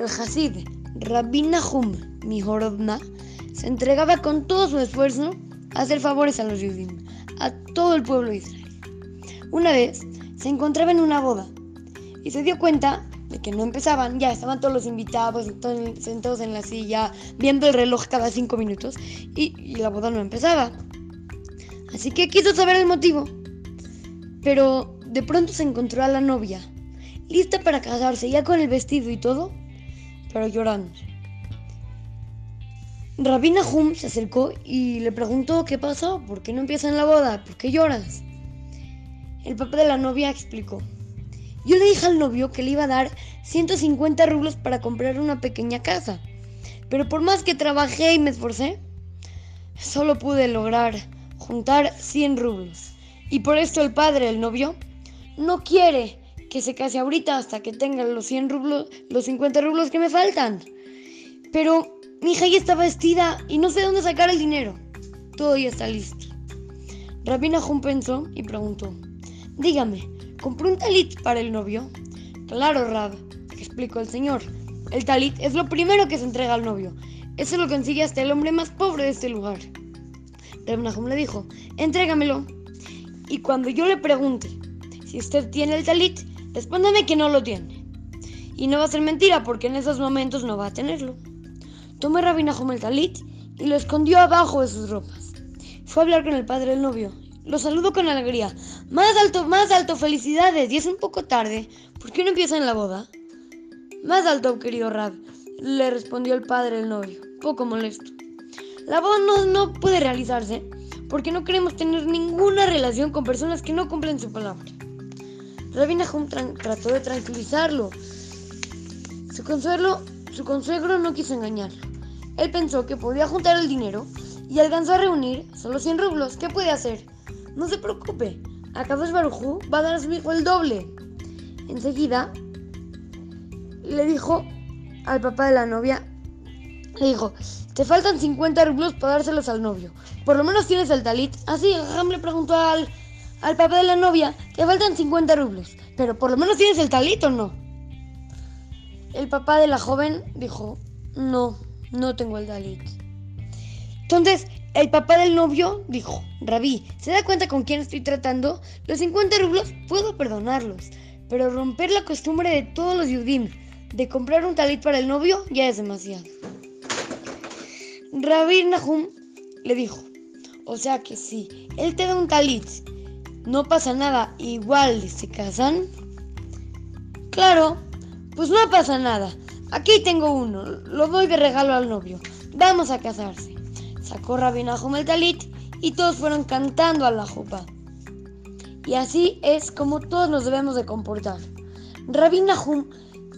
el Hasid Rabbi Nahum Mihorovna se entregaba con todo su esfuerzo a hacer favores a los judíos, a todo el pueblo de Israel. Una vez se encontraba en una boda y se dio cuenta de que no empezaban, ya estaban todos los invitados sentados en la silla, viendo el reloj cada cinco minutos y la boda no empezaba. Así que quiso saber el motivo. Pero de pronto se encontró a la novia, lista para casarse, ya con el vestido y todo, pero llorando. Rabina Hum se acercó y le preguntó qué pasó, por qué no empieza en la boda, por qué lloras. El papá de la novia explicó. Yo le dije al novio que le iba a dar 150 rublos para comprar una pequeña casa, pero por más que trabajé y me esforcé, solo pude lograr juntar 100 rublos. Y por esto el padre, el novio, no quiere que se case ahorita hasta que tenga los 100 rublos, los 50 rublos que me faltan. Pero mi hija ya está vestida y no sé dónde sacar el dinero. Todo ya está listo. Rabina Jun pensó y preguntó: Dígame, ¿compró un talit para el novio? Claro, Rab, explicó el señor. El talit es lo primero que se entrega al novio. Eso lo consigue hasta el hombre más pobre de este lugar. Rab le dijo: Entrégamelo. Y cuando yo le pregunte si usted tiene el talit, respóndame que no lo tiene. Y no va a ser mentira porque en esos momentos no va a tenerlo. Tomó Rabina el talit y lo escondió abajo de sus ropas. Fue a hablar con el padre del novio. Lo saludó con alegría. Más alto, más alto, felicidades. Y es un poco tarde. ¿Por qué no empieza en la boda? Más alto, querido Rab, le respondió el padre del novio, poco molesto. La boda no, no puede realizarse porque no queremos tener ninguna relación con personas que no cumplen su palabra. Rabina Hum trató de tranquilizarlo. Su consuelo, su consuegro no quiso engañarlo. Él pensó que podía juntar el dinero y alcanzó a reunir solo 100 rublos. ¿Qué puede hacer? No se preocupe, Akadosh Barujú va a dar a su hijo el doble. Enseguida le dijo al papá de la novia, le dijo, te faltan 50 rublos para dárselos al novio. Por lo menos tienes el talit. Así, Ham le preguntó al, al papá de la novia, te faltan 50 rublos. Pero por lo menos tienes el talit o no. El papá de la joven dijo, no, no tengo el Dalit. Entonces, el papá del novio dijo, Rabí, ¿se da cuenta con quién estoy tratando? Los 50 rublos puedo perdonarlos, pero romper la costumbre de todos los yudim de comprar un talit para el novio ya es demasiado. Rabí Nahum le dijo, o sea que si él te da un talit, no pasa nada, igual se casan. Claro, pues no pasa nada. Aquí tengo uno, lo doy de regalo al novio. Vamos a casarse. Sacó Rabbi Nahum el talit y todos fueron cantando a la jupa. Y así es como todos nos debemos de comportar. Rabbi Nahum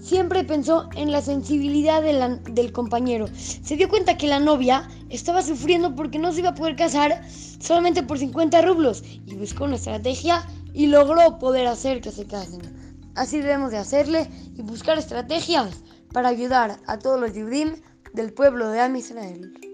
siempre pensó en la sensibilidad del compañero. Se dio cuenta que la novia estaba sufriendo porque no se iba a poder casar solamente por 50 rublos y buscó una estrategia y logró poder hacer que se casen. Así debemos de hacerle y buscar estrategias para ayudar a todos los Yudim del pueblo de Am Israel.